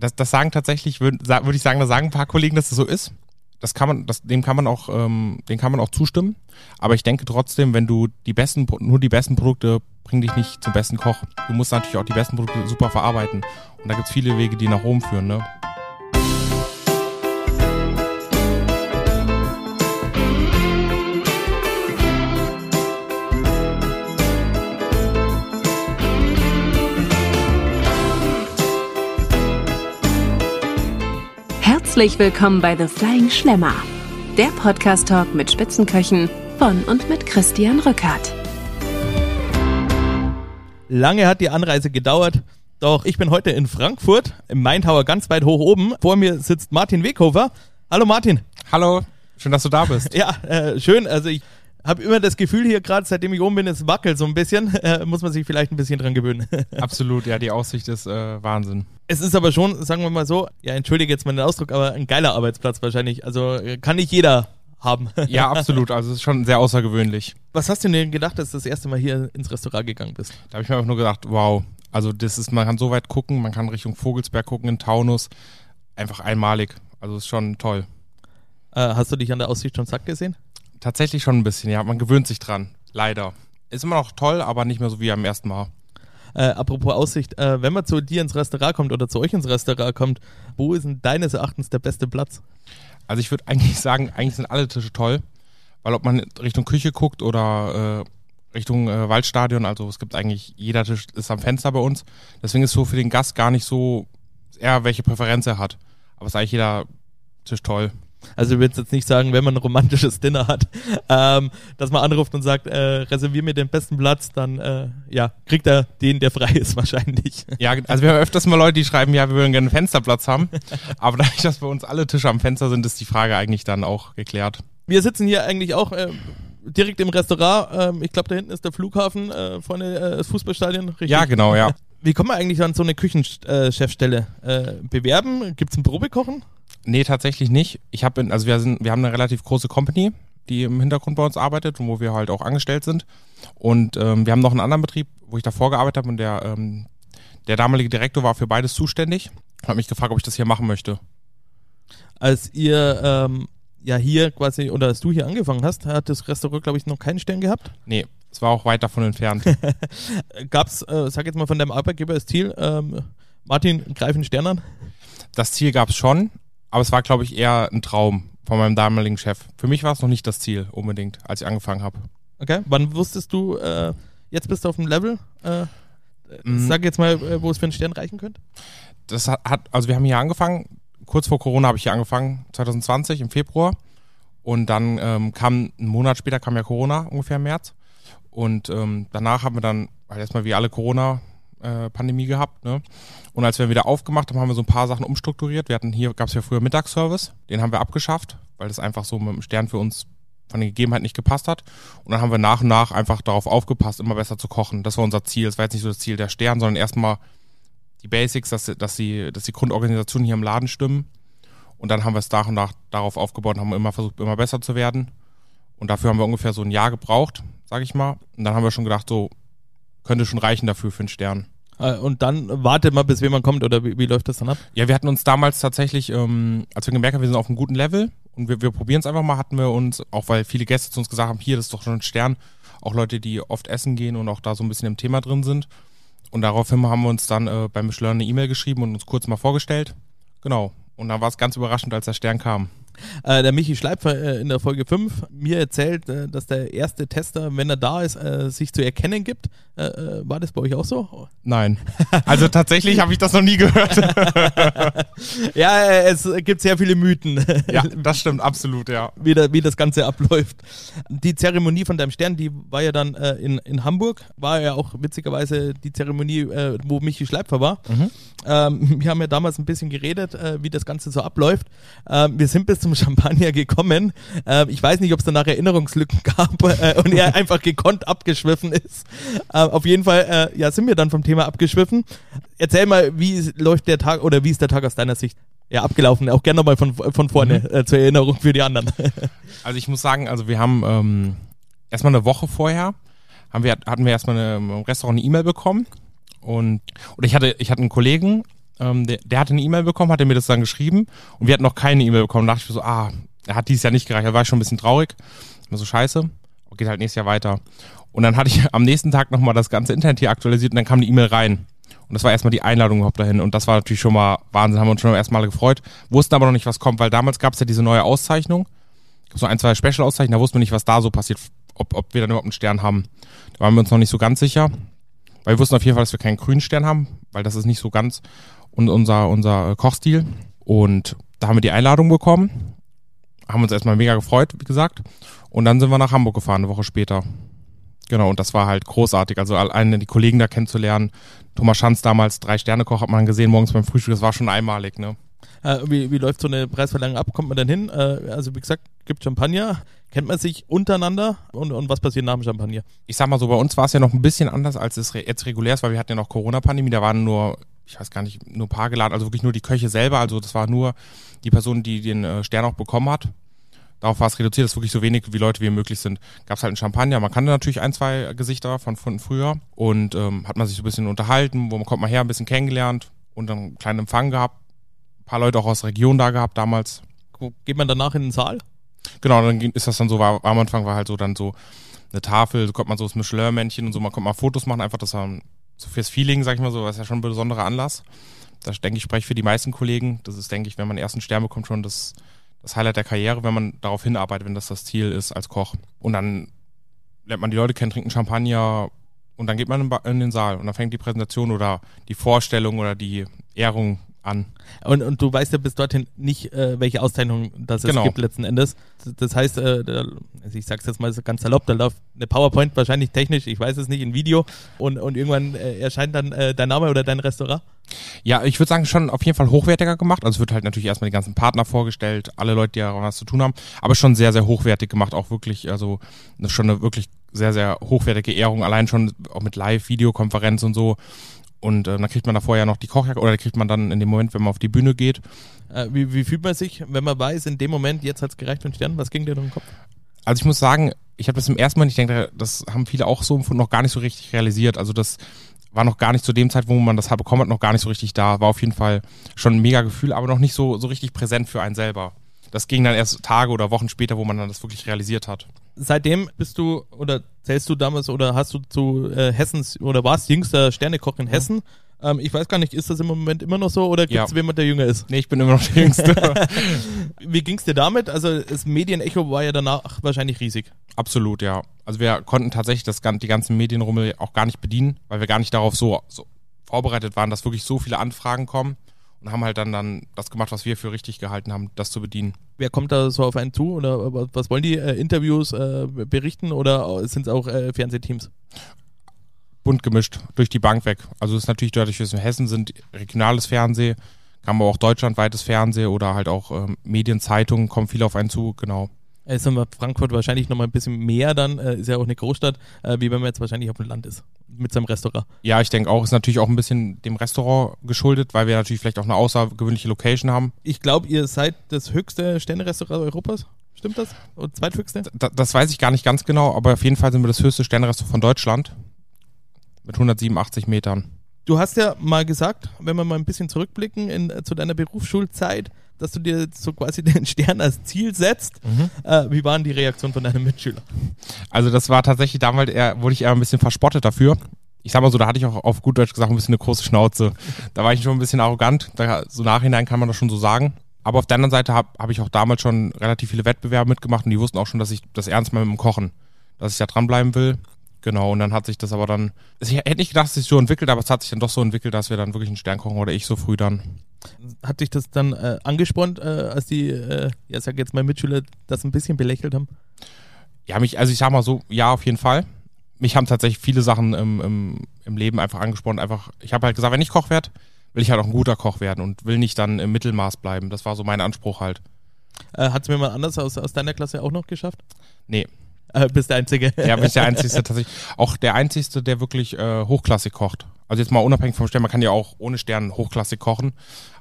Das, das sagen tatsächlich, würde würd ich sagen, da sagen ein paar Kollegen, dass das so ist. Das kann man, das, dem kann man auch, ähm, dem kann man auch zustimmen. Aber ich denke trotzdem, wenn du die besten, nur die besten Produkte bringen dich nicht zum besten Koch. Du musst natürlich auch die besten Produkte super verarbeiten. Und da gibt's viele Wege, die nach Rom führen, ne? Herzlich willkommen bei The Flying Schlemmer, der Podcast-Talk mit Spitzenköchen von und mit Christian Rückert. Lange hat die Anreise gedauert, doch ich bin heute in Frankfurt, im Main Tower ganz weit hoch oben. Vor mir sitzt Martin Weghofer. Hallo Martin. Hallo, schön, dass du da bist. Ja, äh, schön. Also ich habe immer das Gefühl hier gerade, seitdem ich oben bin, es wackelt so ein bisschen. Äh, muss man sich vielleicht ein bisschen dran gewöhnen. Absolut, ja, die Aussicht ist äh, Wahnsinn. Es ist aber schon, sagen wir mal so, ja, entschuldige jetzt mal den Ausdruck, aber ein geiler Arbeitsplatz wahrscheinlich. Also äh, kann nicht jeder haben. Ja, absolut. Also es ist schon sehr außergewöhnlich. Was hast du denn gedacht, dass du das erste Mal hier ins Restaurant gegangen bist? Da habe ich mir einfach nur gedacht, wow, also das ist, man kann so weit gucken, man kann Richtung Vogelsberg gucken, in Taunus. Einfach einmalig. Also ist schon toll. Äh, hast du dich an der Aussicht schon satt gesehen? Tatsächlich schon ein bisschen, ja. Man gewöhnt sich dran. Leider. Ist immer noch toll, aber nicht mehr so wie am ersten Mal. Äh, apropos Aussicht, äh, wenn man zu dir ins Restaurant kommt oder zu euch ins Restaurant kommt, wo ist denn deines Erachtens der beste Platz? Also ich würde eigentlich sagen, eigentlich sind alle Tische toll, weil ob man Richtung Küche guckt oder äh, Richtung äh, Waldstadion, also es gibt eigentlich, jeder Tisch ist am Fenster bei uns. Deswegen ist so für den Gast gar nicht so, eher welche Präferenz er hat. Aber es ist eigentlich jeder Tisch toll. Also du willst jetzt nicht sagen, wenn man ein romantisches Dinner hat, ähm, dass man anruft und sagt, äh, reservier mir den besten Platz, dann äh, ja, kriegt er den, der frei ist wahrscheinlich. Ja, also wir haben öfters mal Leute, die schreiben, ja, wir würden gerne einen Fensterplatz haben. Aber dadurch, dass bei uns alle Tische am Fenster sind, ist die Frage eigentlich dann auch geklärt. Wir sitzen hier eigentlich auch äh, direkt im Restaurant. Ähm, ich glaube, da hinten ist der Flughafen, äh, vorne äh, das Fußballstadion. Richtig? Ja, genau, ja. Wie kommt man eigentlich an so eine Küchenchefstelle? Äh, bewerben? Gibt es ein Probekochen? Nee, tatsächlich nicht. Ich habe, also wir sind, wir haben eine relativ große Company, die im Hintergrund bei uns arbeitet und wo wir halt auch angestellt sind. Und ähm, wir haben noch einen anderen Betrieb, wo ich davor gearbeitet habe und der, ähm, der damalige Direktor war für beides zuständig. Hat mich gefragt, ob ich das hier machen möchte. Als ihr ähm, ja hier quasi, oder als du hier angefangen hast, hat das Restaurant, glaube ich, noch keinen Stern gehabt? Nee, es war auch weit davon entfernt. Gab's, äh, sag jetzt mal von deinem Arbeitgeber das Ziel, ähm, Martin, greif einen Stern an? Das Ziel gab's schon, aber es war, glaube ich, eher ein Traum von meinem damaligen Chef. Für mich war es noch nicht das Ziel unbedingt, als ich angefangen habe. Okay. Wann wusstest du, äh, jetzt bist du auf dem Level? Äh, Mm. Sag jetzt mal, äh, wo es für einen Stern reichen könnte. Das hat, also wir haben hier angefangen, kurz vor Corona habe ich hier angefangen, 2020 im Februar. Und dann ähm, kam, einen Monat später kam ja Corona, ungefähr im März. Und ähm, danach haben wir dann halt erstmal wie alle Corona-Pandemie gehabt. Ne? Und als wir wieder aufgemacht haben, haben wir so ein paar Sachen umstrukturiert. Wir hatten hier, gab es ja früher Mittagsservice, den haben wir abgeschafft, weil das einfach so mit dem Stern für uns von den Gegebenheiten nicht gepasst hat. Und dann haben wir nach und nach einfach darauf aufgepasst, immer besser zu kochen. Das war unser Ziel. Das war jetzt nicht so das Ziel der Stern, sondern erstmal die Basics, dass, dass, die, dass die Grundorganisation hier im Laden stimmen. Und dann haben wir es nach und nach darauf aufgebaut und haben immer versucht, immer besser zu werden. Und dafür haben wir ungefähr so ein Jahr gebraucht, sag ich mal. Und dann haben wir schon gedacht, so könnte schon reichen dafür für einen Stern. Äh, und dann wartet mal, bis jemand kommt, oder wie, wie läuft das dann ab? Ja, wir hatten uns damals tatsächlich, ähm, als wir gemerkt haben, wir sind auf einem guten Level und wir, wir probieren es einfach mal, hatten wir uns, auch weil viele Gäste zu uns gesagt haben, hier, das ist doch schon ein Stern, auch Leute, die oft essen gehen und auch da so ein bisschen im Thema drin sind. Und daraufhin haben wir uns dann äh, bei Michelin eine E-Mail geschrieben und uns kurz mal vorgestellt. Genau. Und dann war es ganz überraschend, als der Stern kam. Äh, der Michi Schleipfer äh, in der Folge 5 mir erzählt, äh, dass der erste Tester, wenn er da ist, äh, sich zu erkennen gibt. Äh, äh, war das bei euch auch so? Nein. Also tatsächlich habe ich das noch nie gehört. Ja, es gibt sehr viele Mythen, ja, das stimmt absolut, ja. wie, da, wie das Ganze abläuft. Die Zeremonie von deinem Stern, die war ja dann in, in Hamburg, war ja auch witzigerweise die Zeremonie, wo Michi Schleipfer war. Ähm, wir haben ja damals ein bisschen geredet, wie das Ganze so abläuft. Ähm, wir sind bis zum Champagner gekommen. Ähm, ich weiß nicht, ob es danach Erinnerungslücken gab äh, und er einfach gekonnt abgeschwiffen ist. Äh, auf jeden Fall, äh, ja, sind wir dann vom Thema abgeschwiffen. Erzähl mal, wie läuft der Tag oder wie ist der Tag aus deiner Sicht? Ja, abgelaufen. Auch gerne nochmal von, von vorne äh, zur Erinnerung für die anderen. Also ich muss sagen, also wir haben ähm, erstmal eine Woche vorher haben wir, hatten wir erstmal eine, im Restaurant eine E-Mail bekommen und oder ich hatte, ich hatte einen Kollegen, ähm, der, der hatte eine E-Mail bekommen, hat er mir das dann geschrieben und wir hatten noch keine E-Mail bekommen. Da dachte ich mir so, ah, er hat dieses Jahr nicht gereicht. Da war ich schon ein bisschen traurig. Immer so scheiße. Geht halt nächstes Jahr weiter. Und dann hatte ich am nächsten Tag nochmal das ganze Internet hier aktualisiert und dann kam die E-Mail rein. Und das war erstmal die Einladung überhaupt dahin. Und das war natürlich schon mal Wahnsinn, haben wir uns schon erstmal gefreut. Wussten aber noch nicht, was kommt, weil damals gab es ja diese neue Auszeichnung. So ein, zwei Special-Auszeichnungen, da wussten wir nicht, was da so passiert, ob, ob wir dann überhaupt einen Stern haben. Da waren wir uns noch nicht so ganz sicher. Weil wir wussten auf jeden Fall, dass wir keinen grünen Stern haben, weil das ist nicht so ganz unser, unser Kochstil. Und da haben wir die Einladung bekommen. Haben uns erstmal mega gefreut, wie gesagt. Und dann sind wir nach Hamburg gefahren, eine Woche später. Genau, und das war halt großartig. Also alleine die Kollegen da kennenzulernen. Thomas Schanz damals, drei Sterne-Koch, hat man gesehen morgens beim Frühstück, das war schon einmalig, ne? Äh, wie, wie läuft so eine Preisverleihung ab? Kommt man dann hin? Äh, also wie gesagt, gibt Champagner, kennt man sich untereinander und, und was passiert nach dem Champagner? Ich sag mal so, bei uns war es ja noch ein bisschen anders, als es jetzt regulär ist, weil wir hatten ja noch Corona-Pandemie, da waren nur, ich weiß gar nicht, nur ein paar geladen, also wirklich nur die Köche selber, also das war nur die Person, die den äh, Stern auch bekommen hat. Darauf war es reduziert, dass wirklich so wenig wie Leute wie möglich sind. Gab es halt einen Champagner, man kannte natürlich ein, zwei Gesichter von, von früher und ähm, hat man sich so ein bisschen unterhalten, wo man kommt mal her, ein bisschen kennengelernt und dann einen kleinen Empfang gehabt. Ein paar Leute auch aus der Region da gehabt damals. Geht man danach in den Saal? Genau, dann ist das dann so, war, am Anfang war halt so dann so eine Tafel, so kommt man so das Michelin-Männchen und so, man kommt mal Fotos machen, einfach das war so fürs Feeling, sag ich mal so, ist ja schon ein besonderer Anlass. Das denke ich, spreche für die meisten Kollegen. Das ist, denke ich, wenn man ersten Stern bekommt, schon das, das Highlight der Karriere, wenn man darauf hinarbeitet, wenn das das Ziel ist als Koch. Und dann lernt man die Leute kennen, trinkt Champagner und dann geht man in den Saal und dann fängt die Präsentation oder die Vorstellung oder die Ehrung an. Und, und du weißt ja bis dorthin nicht, äh, welche Auszeichnung das genau. es gibt letzten Endes. Das heißt, äh, da, also ich sag's jetzt mal so ganz salopp, da läuft eine PowerPoint wahrscheinlich technisch, ich weiß es nicht, in Video und, und irgendwann äh, erscheint dann äh, dein Name oder dein Restaurant. Ja, ich würde sagen, schon auf jeden Fall hochwertiger gemacht. Also es wird halt natürlich erstmal die ganzen Partner vorgestellt, alle Leute, die daran was zu tun haben, aber schon sehr, sehr hochwertig gemacht, auch wirklich, also schon eine wirklich sehr, sehr hochwertige Ehrung, allein schon auch mit Live-Videokonferenz und so. Und äh, dann kriegt man da vorher noch die Kochjacke oder kriegt man dann in dem Moment, wenn man auf die Bühne geht. Äh, wie, wie fühlt man sich, wenn man weiß, in dem Moment, jetzt hat es gereicht und Stern, was ging dir durch den Kopf? Also ich muss sagen, ich habe das im ersten Mal, ich denke, das haben viele auch so noch gar nicht so richtig realisiert. Also das war noch gar nicht zu dem Zeitpunkt, wo man das bekommen hat, noch gar nicht so richtig da. War auf jeden Fall schon ein mega Gefühl, aber noch nicht so, so richtig präsent für einen selber. Das ging dann erst Tage oder Wochen später, wo man dann das wirklich realisiert hat seitdem bist du oder zählst du damals oder hast du zu äh, Hessens oder warst jüngster Sternekoch in Hessen? Mhm. Ähm, ich weiß gar nicht, ist das im Moment immer noch so oder gibt es ja. jemand, der jünger ist? Nee, ich bin immer noch der Jüngste. Wie ging es dir damit? Also das Medienecho war ja danach wahrscheinlich riesig. Absolut, ja. Also wir konnten tatsächlich das, die ganzen Medienrummel auch gar nicht bedienen, weil wir gar nicht darauf so, so vorbereitet waren, dass wirklich so viele Anfragen kommen und haben halt dann, dann das gemacht, was wir für richtig gehalten haben, das zu bedienen. Wer kommt da so auf einen zu oder was wollen die äh, Interviews äh, berichten oder sind es auch äh, Fernsehteams? Bunt gemischt, durch die Bank weg. Also es ist natürlich dadurch, dass wir in Hessen sind, regionales Fernsehen, kann man auch deutschlandweites Fernsehen oder halt auch ähm, Medienzeitungen kommen viel auf einen zu, genau. Ist aber Frankfurt wahrscheinlich nochmal ein bisschen mehr dann, äh, ist ja auch eine Großstadt, äh, wie wenn man jetzt wahrscheinlich auf dem Land ist, mit seinem Restaurant. Ja, ich denke auch, ist natürlich auch ein bisschen dem Restaurant geschuldet, weil wir natürlich vielleicht auch eine außergewöhnliche Location haben. Ich glaube, ihr seid das höchste Sternerestaurant Europas. Stimmt das? Und zweithöchste? Da, das weiß ich gar nicht ganz genau, aber auf jeden Fall sind wir das höchste Sternerestaurant von Deutschland. Mit 187 Metern. Du hast ja mal gesagt, wenn wir mal ein bisschen zurückblicken in, äh, zu deiner Berufsschulzeit, dass du dir so quasi den Stern als Ziel setzt. Mhm. Äh, wie waren die Reaktionen von deinen Mitschülern? Also das war tatsächlich damals eher, wurde ich eher ein bisschen verspottet dafür. Ich sag mal so, da hatte ich auch auf gut Deutsch gesagt ein bisschen eine große Schnauze. Da war ich schon ein bisschen arrogant. Da, so nachhinein kann man das schon so sagen. Aber auf der anderen Seite habe hab ich auch damals schon relativ viele Wettbewerbe mitgemacht und die wussten auch schon, dass ich das ernst mal mit dem Kochen, dass ich da dranbleiben will. Genau, und dann hat sich das aber dann, ich hätte nicht gedacht, dass es sich so entwickelt, aber es hat sich dann doch so entwickelt, dass wir dann wirklich einen Stern kochen oder ich so früh dann. Hat dich das dann äh, angespornt, äh, als die, äh, ja, sag jetzt mal Mitschüler das ein bisschen belächelt haben? Ja, mich, also ich sag mal so, ja, auf jeden Fall. Mich haben tatsächlich viele Sachen im, im, im Leben einfach angespornt. Einfach, ich habe halt gesagt, wenn ich Koch werde, will ich halt auch ein guter Koch werden und will nicht dann im Mittelmaß bleiben. Das war so mein Anspruch halt. Äh, Hat es mir mal anders aus, aus deiner Klasse auch noch geschafft? Nee, äh, bist der Einzige. Ja, bist der Einzige tatsächlich. Auch der Einzige, der wirklich äh, hochklassig kocht. Also jetzt mal unabhängig vom Stern, man kann ja auch ohne Stern hochklassig kochen,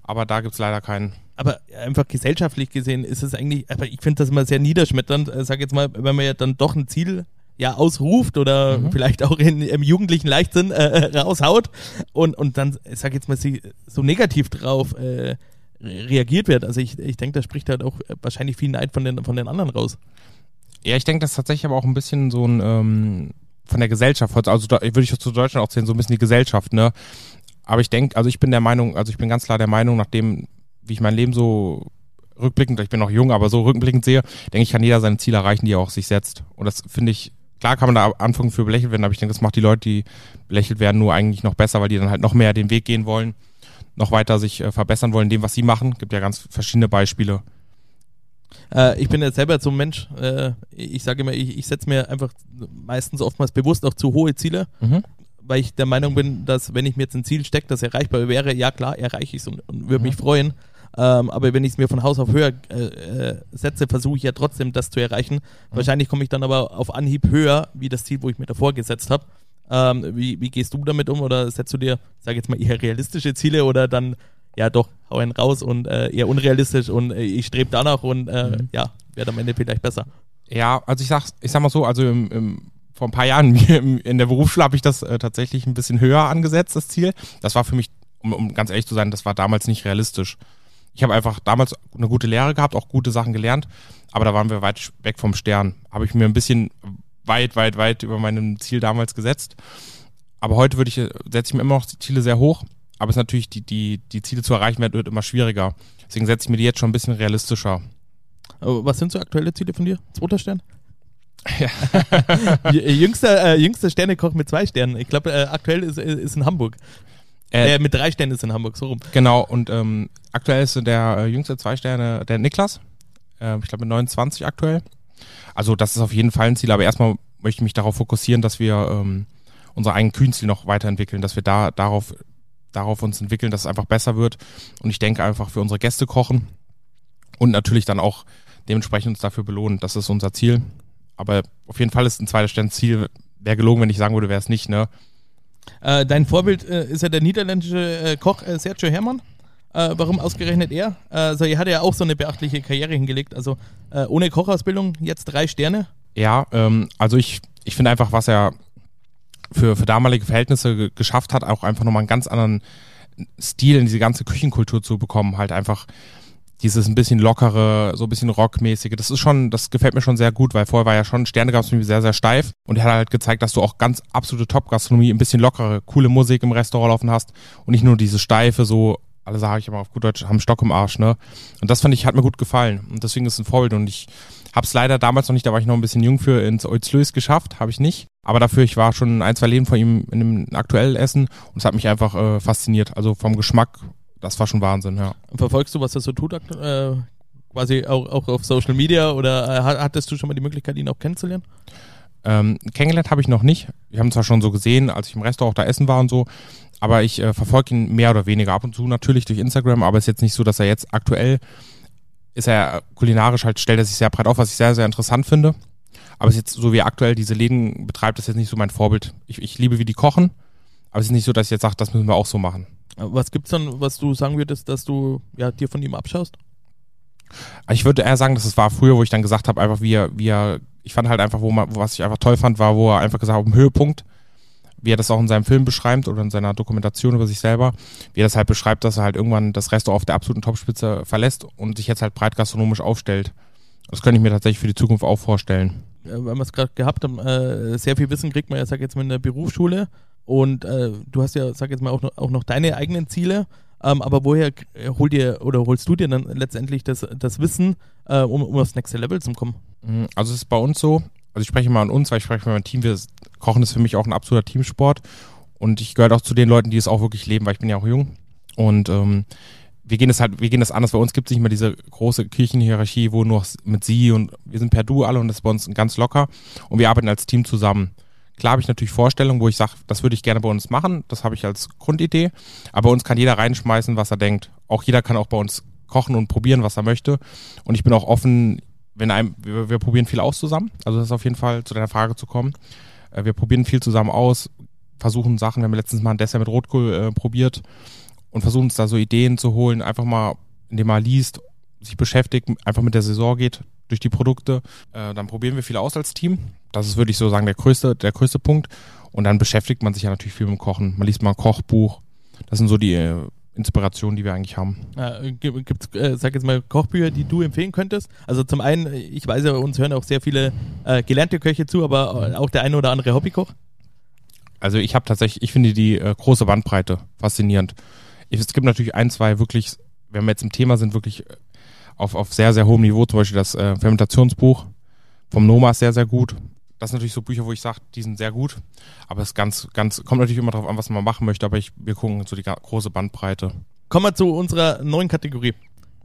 aber da gibt's leider keinen. Aber einfach gesellschaftlich gesehen ist es eigentlich, aber ich finde das immer sehr niederschmetternd, äh, sag jetzt mal, wenn man ja dann doch ein Ziel ja ausruft oder Mhm. vielleicht auch in, im jugendlichen Leichtsinn äh, raushaut und, und dann, ich sag jetzt mal, sie so negativ drauf äh, re- reagiert wird. Also ich, ich denke, da spricht halt auch äh, wahrscheinlich viel Neid von den, von den anderen raus. Ja, ich denke, das ist tatsächlich aber auch ein bisschen so ein ähm, von der Gesellschaft, also da würde ich zu Deutschland auch zählen, so ein bisschen die Gesellschaft, ne? Aber ich denke, also ich bin der Meinung, also ich bin ganz klar der Meinung, nachdem, wie ich mein Leben so rückblickend, ich bin noch jung, aber so rückblickend sehe, denke ich, kann jeder seine Ziele erreichen, die er auch sich setzt. Und das finde ich, klar kann man da anfangen für belächelt werden, aber ich denke, das macht die Leute, die belächelt werden, nur eigentlich noch besser, weil die dann halt noch mehr den Weg gehen wollen, noch weiter sich äh, verbessern wollen dem, was sie machen. Gibt ja ganz verschiedene Beispiele. Äh, ich bin jetzt selber so ein Mensch, äh, ich sage immer, ich, ich setze mir einfach meistens oftmals bewusst auch zu hohe Ziele, Mhm. weil ich der Meinung bin, dass wenn ich mir jetzt ein Ziel stecke, das erreichbar wäre, ja klar, erreiche ich es und, und würde mich freuen. Ähm, aber wenn ich es mir von Haus auf höher äh, äh, setze, versuche ich ja trotzdem das zu erreichen. Wahrscheinlich komme ich dann aber auf Anhieb höher, wie das Ziel, wo ich mir davor gesetzt habe. Ähm, wie, wie gehst du damit um oder setzt du dir, sag jetzt mal, eher realistische Ziele oder dann, ja doch, hau einen raus und äh, eher unrealistisch und äh, ich strebe danach und äh, ja, werde am Ende vielleicht besser. Ja, also ich sag, ich sag mal so, also im, im, vor ein paar Jahren in der Berufsschule habe ich das äh, tatsächlich ein bisschen höher angesetzt, das Ziel. Das war für mich, um, um ganz ehrlich zu sein, das war damals nicht realistisch. Ich habe einfach damals eine gute Lehre gehabt, auch gute Sachen gelernt, aber da waren wir weit weg vom Stern. Habe ich mir ein bisschen weit, weit, weit über meinem Ziel damals gesetzt. Aber heute würde ich, äh, setze ich mir immer noch die Ziele sehr hoch, aber es ist natürlich, die, die, die Ziele zu erreichen wird, wird immer schwieriger. Deswegen setze ich mir die jetzt schon ein bisschen realistischer. Aber was sind so aktuelle Ziele von dir? Zweiter Stern? Ja. jüngster, äh, jüngster Sternekoch mit zwei Sternen. Ich glaube, äh, aktuell ist, ist in Hamburg. Äh, Äh, mit drei Sternen ist in Hamburg, so rum. Genau, und ähm, aktuell ist der äh, jüngste zwei Sterne der Niklas. Ähm, ich glaube mit 29 aktuell. Also das ist auf jeden Fall ein Ziel, aber erstmal möchte ich mich darauf fokussieren, dass wir ähm, unsere eigenen Kühnziel noch weiterentwickeln, dass wir da darauf, darauf uns entwickeln, dass es einfach besser wird. Und ich denke einfach für unsere Gäste kochen und natürlich dann auch dementsprechend uns dafür belohnen. Das ist unser Ziel. Aber auf jeden Fall ist ein zweiter Stern Ziel. Wäre gelogen, wenn ich sagen würde, wäre es nicht, ne? Äh, dein Vorbild äh, ist ja der niederländische äh, Koch äh, Sergio Herrmann. Äh, warum ausgerechnet er? Also er hat ja auch so eine beachtliche Karriere hingelegt. Also ohne Kochausbildung jetzt drei Sterne. Ja, ähm, also ich, ich finde einfach, was er für, für damalige Verhältnisse ge geschafft hat, auch einfach nochmal einen ganz anderen Stil in diese ganze Küchenkultur zu bekommen. Halt einfach dieses ein bisschen lockere, so ein bisschen rockmäßige. Das ist schon, das gefällt mir schon sehr gut, weil vorher war ja schon Sterne gab es sehr, sehr steif und er hat halt gezeigt, dass du auch ganz absolute Top-Gastronomie, ein bisschen lockere, coole Musik im Restaurant laufen hast und nicht nur diese steife, so, alle sage ich immer auf gut Deutsch, haben Stock im Arsch, ne? Und das fand ich, hat mir gut gefallen und deswegen ist es ein Vorbild und ich hab's leider damals noch nicht, da war ich noch ein bisschen jung für ins Oitzlös geschafft, habe ich nicht. Aber dafür, ich war schon ein, zwei Leben von ihm in einem aktuellen Essen und es hat mich einfach äh, fasziniert. Also vom Geschmack, das war schon Wahnsinn, ja. Verfolgst du, was er so tut? Äh, quasi auch, auch auf Social Media oder äh, hat- hattest du schon mal die Möglichkeit, ihn auch kennenzulernen? Ähm, kennengelernt habe ich noch nicht. Wir haben zwar schon so gesehen, als ich im Restaurant auch da essen war und so, aber ich äh, verfolge ihn mehr oder weniger ab und zu natürlich durch Instagram, aber es ist jetzt nicht so, dass er jetzt aktuell ist er kulinarisch halt, stellt er sich sehr breit auf, was ich sehr, sehr interessant finde. Aber es ist jetzt so, wie er aktuell diese Läden betreibt, ist jetzt nicht so mein Vorbild. Ich, ich liebe, wie die kochen, aber es ist nicht so, dass ich jetzt sage, das müssen wir auch so machen. Was gibt's dann, was du sagen würdest, dass du ja, dir von ihm abschaust? Ich würde eher sagen, dass es war früher, wo ich dann gesagt habe, einfach wie er, wie er, ich fand halt einfach, wo man, was ich einfach toll fand, war, wo er einfach gesagt hat, auf dem Höhepunkt, wie er das auch in seinem Film beschreibt oder in seiner Dokumentation über sich selber, wie er das halt beschreibt, dass er halt irgendwann das Restaurant auf der absoluten Topspitze verlässt und sich jetzt halt breit gastronomisch aufstellt. Das könnte ich mir tatsächlich für die Zukunft auch vorstellen. weil wir es gerade gehabt haben, äh, sehr viel Wissen kriegt man ja, sag jetzt mal, in der Berufsschule. Und äh, du hast ja, sag jetzt mal, auch noch, auch noch deine eigenen Ziele. Ähm, aber woher holt ihr oder holst du dir dann letztendlich das, das Wissen, äh, um, um aufs nächste Level zu kommen? Mhm, Also es ist bei uns so, also ich spreche mal an uns, weil ich spreche mal mein Team, wir Kochen ist für mich auch ein absoluter Teamsport. Und ich gehöre auch zu den Leuten, die es auch wirklich leben, weil ich bin ja auch jung. Und ähm, wir gehen es halt, wir gehen das anders. Bei uns gibt es nicht mehr diese große Kirchenhierarchie, wo nur mit sie und wir sind per Du alle und das ist bei uns ganz locker. Und wir arbeiten als Team zusammen. Klar habe ich natürlich Vorstellungen, wo ich sage, das würde ich gerne bei uns machen, das habe ich als Grundidee, aber bei uns kann jeder reinschmeißen, was er denkt. Auch jeder kann auch bei uns kochen und probieren, was er möchte. Und ich bin auch offen, wenn einem, wir, wir probieren viel aus zusammen, also das ist auf jeden Fall zu deiner Frage zu kommen. Äh, Wir probieren viel zusammen aus, versuchen Sachen, wir haben letztens mal ein Dessert mit Rotkohl äh, probiert und versuchen uns da so Ideen zu holen, einfach mal, indem man liest, sich beschäftigt, einfach mit der Saison geht, durch die Produkte. Äh, dann probieren wir viel aus als Team. Das ist würde ich so sagen der größte, der größte Punkt. Und dann beschäftigt man sich ja natürlich viel mit dem Kochen. Man liest mal ein Kochbuch. Das sind so die äh, Inspirationen, die wir eigentlich haben. Äh, Gibt es, äh, sag jetzt mal, Kochbücher, die du empfehlen könntest? Also zum einen, ich weiß ja, uns hören auch sehr viele äh, gelernte Köche zu, aber auch der eine oder andere Hobbykoch. Also ich habe tatsächlich, ich finde die äh, große Bandbreite faszinierend. Ich, es gibt natürlich ein, zwei wirklich, wenn wir jetzt im Thema sind, wirklich äh, auf, auf sehr, sehr hohem Niveau, zum Beispiel das äh, Fermentationsbuch vom Noma ist sehr, sehr gut. Das sind natürlich so Bücher, wo ich sage, die sind sehr gut. Aber es ganz, ganz, kommt natürlich immer darauf an, was man machen möchte, aber ich, wir gucken so die große Bandbreite. Kommen wir zu unserer neuen Kategorie.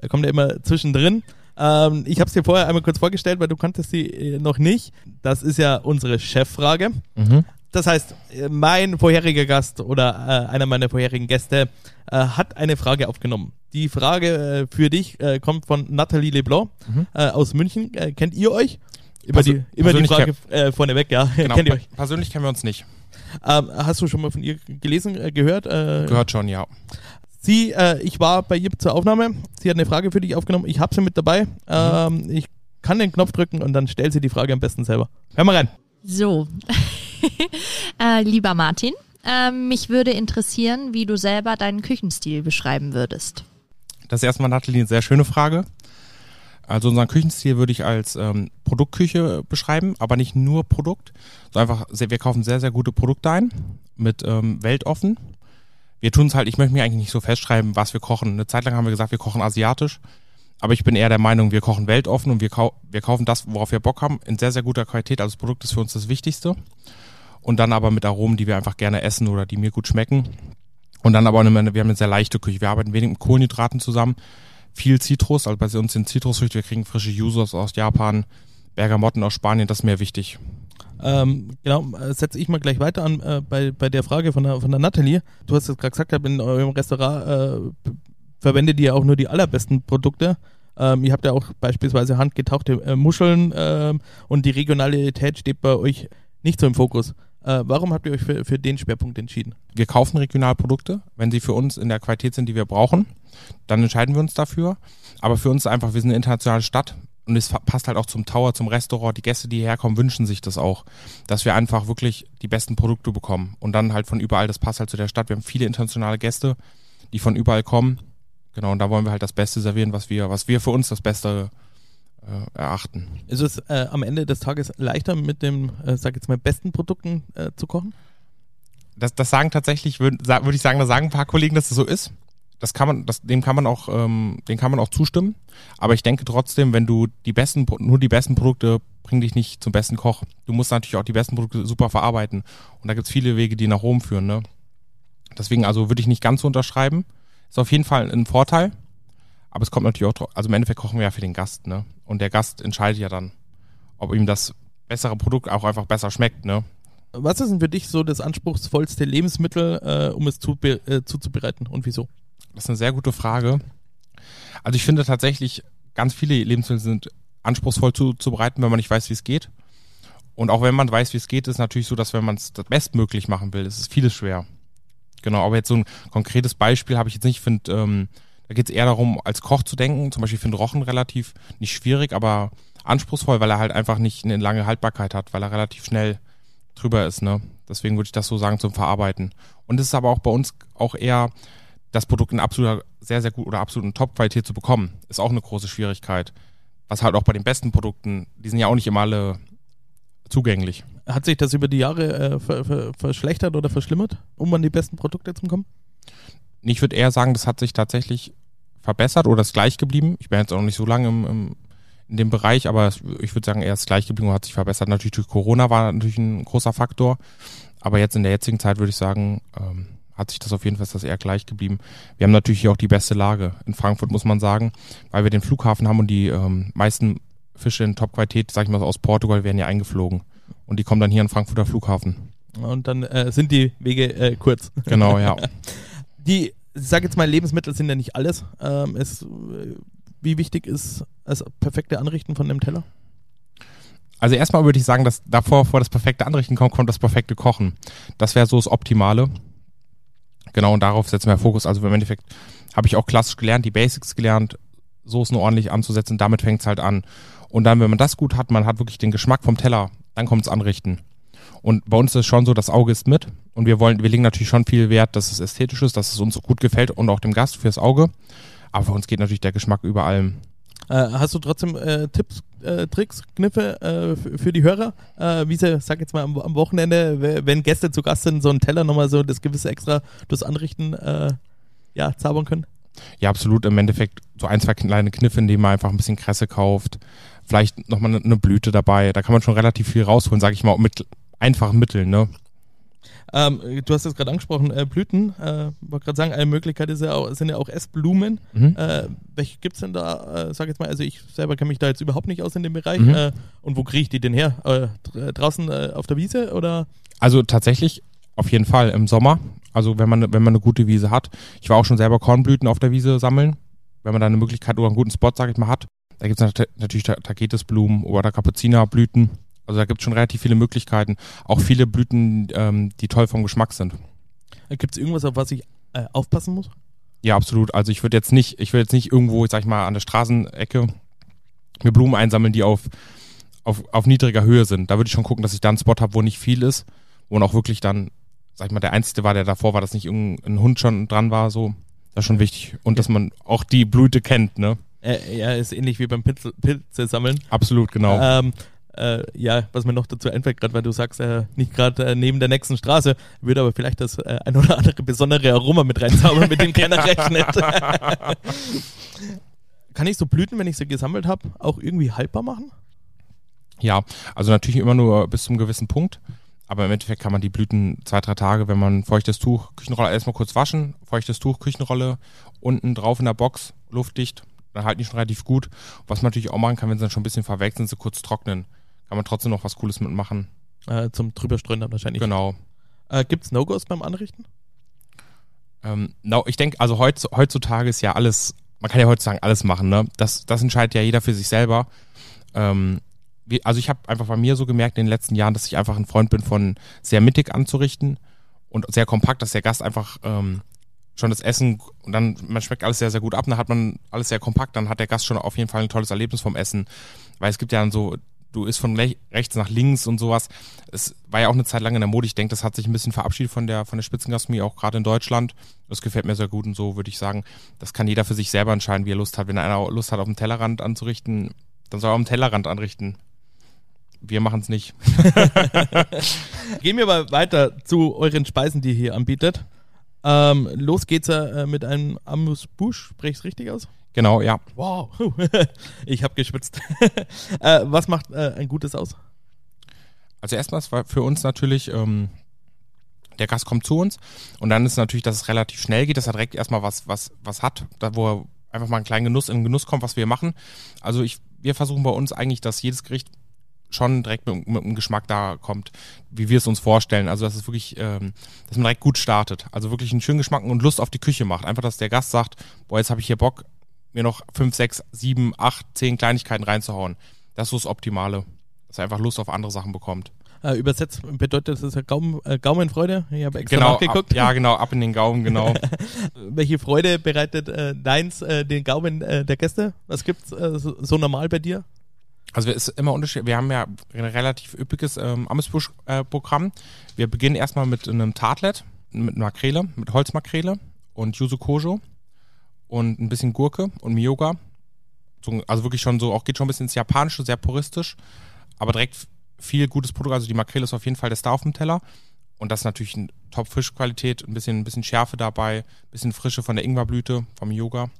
Da kommt ja immer zwischendrin. Ähm, ich habe es dir vorher einmal kurz vorgestellt, weil du kanntest sie äh, noch nicht. Das ist ja unsere Cheffrage. Mhm. Das heißt, äh, mein vorheriger Gast oder äh, einer meiner vorherigen Gäste äh, hat eine Frage aufgenommen. Die Frage äh, für dich äh, kommt von Nathalie Leblanc mhm. äh, aus München. Äh, kennt ihr euch? Immer, Perso die, immer die Frage äh, vorneweg, ja. Genau, kennt ihr euch? Persönlich kennen wir uns nicht. Ähm, hast du schon mal von ihr gelesen, äh, gehört? Äh, gehört schon, ja. Sie, äh, ich war bei ihr zur Aufnahme. Sie hat eine Frage für dich aufgenommen. Ich habe sie mit dabei. Mhm. Ähm, ich kann den Knopf drücken und dann stellt sie die Frage am besten selber. Hör mal rein. So, äh, lieber Martin, äh, mich würde interessieren, wie du selber deinen Küchenstil beschreiben würdest. Das ist erstmal, Nathalie, eine sehr schöne Frage. Also unseren Küchenstil würde ich als ähm, Produktküche beschreiben, aber nicht nur Produkt, sondern einfach, wir kaufen sehr, sehr gute Produkte ein, mit ähm, weltoffen. Wir tun es halt, ich möchte mir eigentlich nicht so festschreiben, was wir kochen. Eine Zeit lang haben wir gesagt, wir kochen asiatisch. Aber ich bin eher der Meinung, wir kochen weltoffen und wir, kau wir kaufen das, worauf wir Bock haben, in sehr, sehr guter Qualität. Also das Produkt ist für uns das Wichtigste. Und dann aber mit Aromen, die wir einfach gerne essen oder die mir gut schmecken. Und dann aber, eine, wir haben eine sehr leichte Küche. Wir arbeiten wenig mit Kohlenhydraten zusammen. Viel Zitrus, also bei uns sind Zitrusfrüchte. Wir kriegen frische Yuzus aus Japan, Bergamotten aus Spanien. Das ist mir wichtig. Ähm, genau, äh, setze ich mal gleich weiter an äh, bei, bei der Frage von der, von der Nathalie. Du hast es gerade gesagt, in eurem Restaurant äh, verwendet ihr auch nur die allerbesten Produkte. Ähm, ihr habt ja auch beispielsweise handgetauchte äh, Muscheln ähm, und die Regionalität steht bei euch nicht so im Fokus. Äh, warum habt ihr euch für, für den Schwerpunkt entschieden? Wir kaufen Regionalprodukte, wenn sie für uns in der Qualität sind, die wir brauchen, dann entscheiden wir uns dafür. Aber für uns einfach, wir sind eine internationale Stadt und es passt halt auch zum Tower, zum Restaurant. Die Gäste, die hierher kommen, wünschen sich das auch, dass wir einfach wirklich die besten Produkte bekommen und dann halt von überall, das passt halt zu der Stadt. Wir haben viele internationale Gäste, die von überall kommen Genau, und da wollen wir halt das Beste servieren, was wir, was wir für uns das Beste äh, erachten. Ist es äh, am Ende des Tages leichter, mit dem, äh, sag jetzt mal, besten Produkten äh, zu kochen? Das, das sagen tatsächlich, würde würd ich sagen, da sagen ein paar Kollegen, dass es so ist. Das kann man, das, dem kann man auch, ähm, dem kann man auch zustimmen. Aber ich denke trotzdem, wenn du die besten, nur die besten Produkte bringen dich nicht zum besten Koch. Du musst natürlich auch die besten Produkte super verarbeiten. Und da gibt's viele Wege, die nach Rom führen. Ne? Deswegen also würde ich nicht ganz so unterschreiben. Ist auf jeden Fall ein Vorteil. Aber es kommt natürlich auch, also im Endeffekt kochen wir ja für den Gast, ne? Und der Gast entscheidet ja dann, ob ihm das bessere Produkt auch einfach besser schmeckt, ne? Was ist denn für dich so das anspruchsvollste Lebensmittel, äh, um es zu, äh, zuzubereiten und wieso? Das ist eine sehr gute Frage. Also ich finde tatsächlich, ganz viele Lebensmittel sind anspruchsvoll zuzubereiten, wenn man nicht weiß, wie es geht. Und auch wenn man weiß, wie es geht, ist es natürlich so, dass wenn man es bestmöglich machen will, ist es vieles schwer. Genau, aber jetzt so ein konkretes Beispiel habe ich jetzt nicht. Ich finde, ähm, da geht es eher darum, als Koch zu denken. Zum Beispiel finde Rochen relativ nicht schwierig, aber anspruchsvoll, weil er halt einfach nicht eine lange Haltbarkeit hat, weil er relativ schnell drüber ist. Ne? Deswegen würde ich das so sagen zum Verarbeiten. Und es ist aber auch bei uns auch eher das Produkt in absoluter, sehr, sehr gut oder absoluten Top-Qualität zu bekommen, ist auch eine große Schwierigkeit. Was halt auch bei den besten Produkten, die sind ja auch nicht immer alle zugänglich. Hat sich das über die Jahre äh, ver, ver, verschlechtert oder verschlimmert, um an die besten Produkte zu kommen? Ich würde eher sagen, das hat sich tatsächlich verbessert oder ist gleich geblieben. Ich bin jetzt auch noch nicht so lange im, im, in dem Bereich, aber ich würde sagen, er ist gleich geblieben und hat sich verbessert. Natürlich durch Corona war natürlich ein großer Faktor, aber jetzt in der jetzigen Zeit würde ich sagen, ähm, hat sich das auf jeden Fall das eher gleich geblieben. Wir haben natürlich hier auch die beste Lage in Frankfurt, muss man sagen, weil wir den Flughafen haben und die ähm, meisten Fische in Top-Qualität, sag ich mal, aus Portugal werden ja eingeflogen. Und die kommen dann hier an Frankfurter Flughafen. Und dann äh, sind die Wege äh, kurz. Genau, ja. die, ich sag jetzt mal, Lebensmittel sind ja nicht alles. Ähm, es, äh, wie wichtig ist das perfekte Anrichten von dem Teller? Also erstmal würde ich sagen, dass davor, vor das perfekte Anrichten kommt, kommt das perfekte Kochen. Das wäre so das Optimale. Genau, und darauf setzen wir Fokus. Also im Endeffekt habe ich auch klassisch gelernt, die Basics gelernt, Soßen ordentlich anzusetzen. Damit fängt es halt an. Und dann, wenn man das gut hat, man hat wirklich den Geschmack vom Teller, dann kommt es anrichten. Und bei uns ist es schon so, das Auge ist mit. Und wir wollen, wir legen natürlich schon viel Wert, dass es ästhetisch ist, dass es uns gut gefällt und auch dem Gast fürs Auge. Aber für uns geht natürlich der Geschmack über allem. Äh, hast du trotzdem äh, Tipps, äh, Tricks, Kniffe äh, für die Hörer? Äh, wie sie, sag jetzt mal, am, am, Wochenende, wenn Gäste zu Gast sind, so einen Teller nochmal so das gewisse Extra das Anrichten äh, ja, zaubern können? Ja, absolut. Im Endeffekt so ein, zwei kleine Kniffe, indem man einfach ein bisschen Kresse kauft. Vielleicht nochmal eine Blüte dabei. Da kann man schon relativ viel rausholen, sag ich mal, mit einfachen Mitteln, ne? Ähm, du hast es gerade angesprochen, äh, Blüten. Äh, wollte gerade sagen, eine Möglichkeit ist ja auch, sind ja auch Essblumen. Mhm. Äh, welche gibt es denn da? Äh, sag jetzt mal, also ich selber kenne mich da jetzt überhaupt nicht aus in dem Bereich. Mhm. Äh, und wo kriege ich die denn her? Äh, draußen äh, auf der Wiese oder? Also tatsächlich auf jeden Fall im Sommer. Also wenn man, wenn man eine gute Wiese hat. Ich war auch schon selber Kornblüten auf der Wiese sammeln. Wenn man da eine Möglichkeit oder einen guten Spot, sag ich mal, hat. Da gibt es natürlich Tagetesblumen oder Kapuzinerblüten. Also da gibt es schon relativ viele Möglichkeiten. Auch viele Blüten, ähm, die toll vom Geschmack sind. Gibt es irgendwas, auf was ich äh, aufpassen muss? Ja, absolut. Also ich würde jetzt nicht, ich würde jetzt nicht irgendwo, sag ich mal, an der Straßenecke mir Blumen einsammeln, die auf, auf, auf niedriger Höhe sind. Da würde ich schon gucken, dass ich da einen Spot habe, wo nicht viel ist, wo auch wirklich dann, sag ich mal, der Einzige war, der davor war, dass nicht irgendein Hund schon dran war, so. Das ist schon wichtig. Und dass man auch die Blüte kennt, ne? Äh, ja, ist ähnlich wie beim Pilze, Pilze sammeln. Absolut, genau. Ähm, äh, ja, was mir noch dazu einfällt, gerade weil du sagst, äh, nicht gerade äh, neben der nächsten Straße, würde aber vielleicht das äh, ein oder andere besondere Aroma mit reinzaubern, mit dem keiner rechnet. Kann ich so Blüten, wenn ich sie gesammelt habe, auch irgendwie haltbar machen? Ja, also natürlich immer nur bis zum gewissen Punkt. Aber im Endeffekt kann man die Blüten zwei, drei Tage, wenn man feuchtes Tuch, Küchenrolle erstmal kurz waschen, feuchtes Tuch, Küchenrolle, unten drauf in der Box, luftdicht, dann halten die schon relativ gut. Was man natürlich auch machen kann, wenn sie dann schon ein bisschen verwelkt sind, sie kurz trocknen kann man trotzdem noch was Cooles mitmachen. Äh, zum drüberstreuen dann wahrscheinlich. Genau. Äh, Gibt es No-Gos beim Anrichten? Ähm, no, ich denke, also heutz, heutzutage ist ja alles, man kann ja heutzutage alles machen, ne? Das, das entscheidet ja jeder für sich selber. Ähm, wie, also ich habe einfach bei mir so gemerkt in den letzten Jahren, dass ich einfach ein Freund bin von sehr mittig anzurichten und sehr kompakt, dass der Gast einfach ähm, schon das Essen und dann, man schmeckt alles sehr, sehr gut ab, dann hat man alles sehr kompakt, dann hat der Gast schon auf jeden Fall ein tolles Erlebnis vom Essen. Weil es gibt ja dann so du isst von rechts nach links und sowas. Es war ja auch eine Zeit lang in der Mode. Ich denke, das hat sich ein bisschen verabschiedet von der, von der Spitzengastronomie, auch gerade in Deutschland. Das gefällt mir sehr gut und so würde ich sagen, das kann jeder für sich selber entscheiden, wie er Lust hat. Wenn einer Lust hat, auf dem Tellerrand anzurichten, dann soll er auf dem Tellerrand anrichten. Wir machen es nicht. Gehen wir mal weiter zu euren Speisen, die ihr hier anbietet. Ähm, los geht's äh, mit einem Amuse-Bouche. Spreche ich es richtig aus? Genau, ja. Wow, ich habe geschwitzt. äh, was macht äh, ein gutes aus? Also erstmal war für uns natürlich, ähm, der Gast kommt zu uns und dann ist natürlich, dass es relativ schnell geht, dass er direkt erstmal was, was, was hat, da wo er einfach mal einen kleinen Genuss in den Genuss kommt, was wir machen. Also ich, wir versuchen bei uns eigentlich, dass jedes Gericht schon direkt mit, mit einem Geschmack da kommt, wie wir es uns vorstellen. Also dass es wirklich, ähm, dass man direkt gut startet. Also wirklich einen schönen Geschmack und Lust auf die Küche macht. Einfach, dass der Gast sagt, boah, jetzt habe ich hier Bock, mir noch fünf, sechs, sieben, acht, zehn Kleinigkeiten reinzuhauen. Das ist so das Optimale. Dass er einfach Lust auf andere Sachen bekommt. Äh, übersetzt bedeutet das ja Gaumen, äh, Gaumenfreude. Ich habe extra genau, nachgeguckt. Ab, ja, genau, ab in den Gaumen, genau. Welche Freude bereitet äh, deins äh, den Gaumen äh, der Gäste? Was gibt's äh, so, so, normal bei dir? Also es ist immer unterschiedlich. Wir haben ja ein relativ üppiges ähm, Amesbusch-Programm. Wir beginnen erstmal mit einem Tartlet, mit Makrele, mit Holzmakrele und Yuzu Kojo und ein bisschen Gurke und Miyoga. So, also wirklich schon so, auch geht schon ein bisschen ins Japanische, sehr puristisch, aber direkt viel gutes Produkt. Also die Makrele ist auf jeden Fall der Star auf dem Teller. Und das ist natürlich eine Top-Fischqualität, ein bisschen, ein bisschen Schärfe dabei, ein bisschen Frische von der Ingwerblüte, vom Yoga.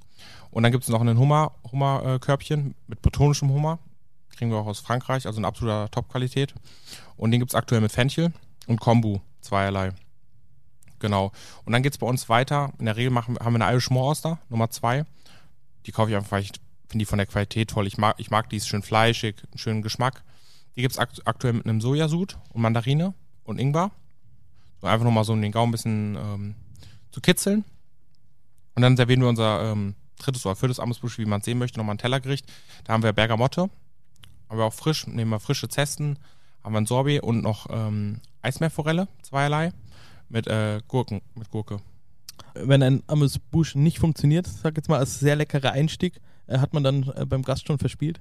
Und dann gibt es noch einen Hummer, Hummerkörbchen mit bretonischem Hummer. Kriegen wir auch aus Frankreich, also in absoluter Top-Qualität. Und den gibt es aktuell mit Fenchel und Kombu, zweierlei. Genau. Und dann geht es bei uns weiter. In der Regel machen, haben wir eine Irish Moor Nummer zwei. Die kaufe ich einfach, weil ich finde die von der Qualität toll. Ich mag, ich mag die, ist schön fleischig, einen schönen Geschmack. Die gibt es akt aktuell mit einem Sojasud und Mandarine und Ingwer. So einfach nochmal so um den Gaumen ein bisschen ähm, zu kitzeln. Und dann servieren wir unser ähm, drittes oder viertes Amesbusch, wie man es sehen möchte, nochmal ein Tellergericht. Da haben wir Bergamotte. Haben wir auch frisch, nehmen wir frische Zesten, haben wir ein Sorbet und noch ähm, Eismeerforelle, zweierlei mit äh, Gurken, mit Gurke. Wenn ein Amuse Bouche nicht funktioniert, sag jetzt mal als sehr leckerer Einstieg, äh, hat man dann äh, beim Gast schon verspielt?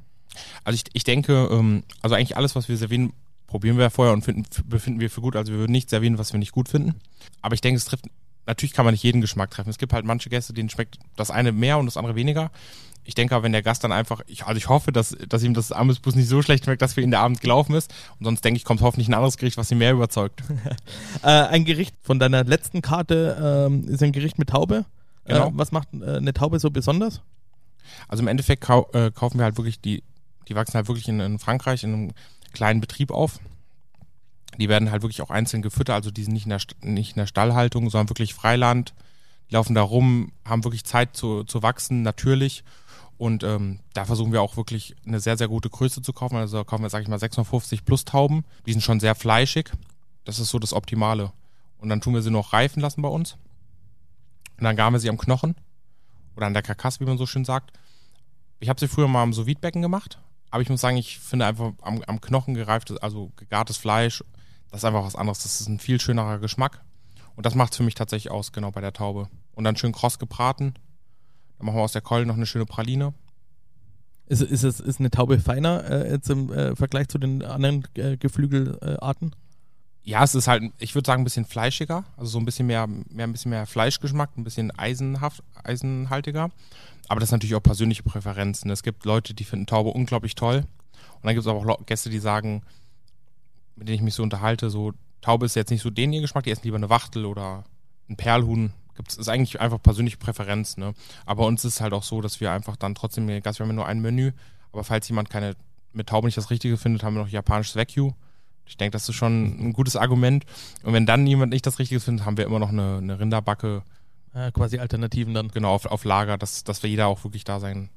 Also ich, ich denke, ähm, also eigentlich alles, was wir servieren, probieren wir vorher und finden, befinden wir für gut. Also wir würden nicht servieren, was wir nicht gut finden. Aber ich denke, es trifft, natürlich kann man nicht jeden Geschmack treffen. Es gibt halt manche Gäste, denen schmeckt das eine mehr und das andere weniger. Ich denke aber, wenn der Gast dann einfach, ich, also ich hoffe, dass, dass ihm das Amüsbus nicht so schlecht schmeckt, dass für ihn der Abend gelaufen ist. Und sonst denke ich, kommt hoffentlich ein anderes Gericht, was ihn mehr überzeugt. äh, ein Gericht von deiner letzten Karte ähm, ist ein Gericht mit Taube. Genau. Äh, was macht äh, eine Taube so besonders? Also im Endeffekt kau äh, kaufen wir halt wirklich die, die wachsen halt wirklich in, in Frankreich in einem kleinen Betrieb auf. Die werden halt wirklich auch einzeln gefüttert, also die sind nicht in der, nicht in der Stallhaltung, sondern wirklich Freiland. Die laufen da rum, haben wirklich Zeit zu, zu wachsen, natürlich. Und ähm, da versuchen wir auch wirklich eine sehr, sehr gute Größe zu kaufen. Also kaufen wir, sag ich mal, 650 plus Tauben. Die sind schon sehr fleischig. Das ist so das Optimale. Und dann tun wir sie noch reifen lassen bei uns. Und dann garen wir sie am Knochen. Oder an der Karkasse, wie man so schön sagt. Ich habe sie früher mal am sous gemacht. Aber ich muss sagen, ich finde einfach am, am Knochen gereiftes, also gegartes Fleisch, das ist einfach was anderes. Das ist ein viel schönerer Geschmack. Und das macht es für mich tatsächlich aus, genau bei der Taube. Und dann schön kross gebraten. Dann machen wir aus der Keule noch eine schöne Praline. Ist, ist, es, ist eine Taube feiner äh, jetzt im äh, Vergleich zu den anderen äh, Geflügelarten? ja, es ist halt, ich würde sagen, ein bisschen fleischiger. Also so ein bisschen mehr, mehr, ein bisschen mehr Fleischgeschmack, ein bisschen eisenhaft, eisenhaltiger. Aber das ist natürlich auch persönliche Präferenzen. Es gibt Leute, die finden Taube unglaublich toll. Und dann gibt es aber auch Gäste, die sagen, mit denen ich mich so unterhalte, so Taube ist jetzt nicht so den ihr Geschmack, die essen lieber eine Wachtel oder ein Perlhuhn. Gibt's, ist eigentlich einfach persönliche Präferenz, ne? Aber uns ist halt auch so, dass wir einfach dann trotzdem, wir haben ja nur ein Menü, aber falls jemand keine mit Taube nicht das Richtige findet, haben wir noch japanisches Wagyu. Ich denke, das ist schon ein gutes Argument. Und wenn dann jemand nicht das Richtige findet, haben wir immer noch eine, eine Rinderbacke. Ja, quasi Alternativen dann. Genau, auf, auf Lager, dass, dass wir jeder auch wirklich da seinen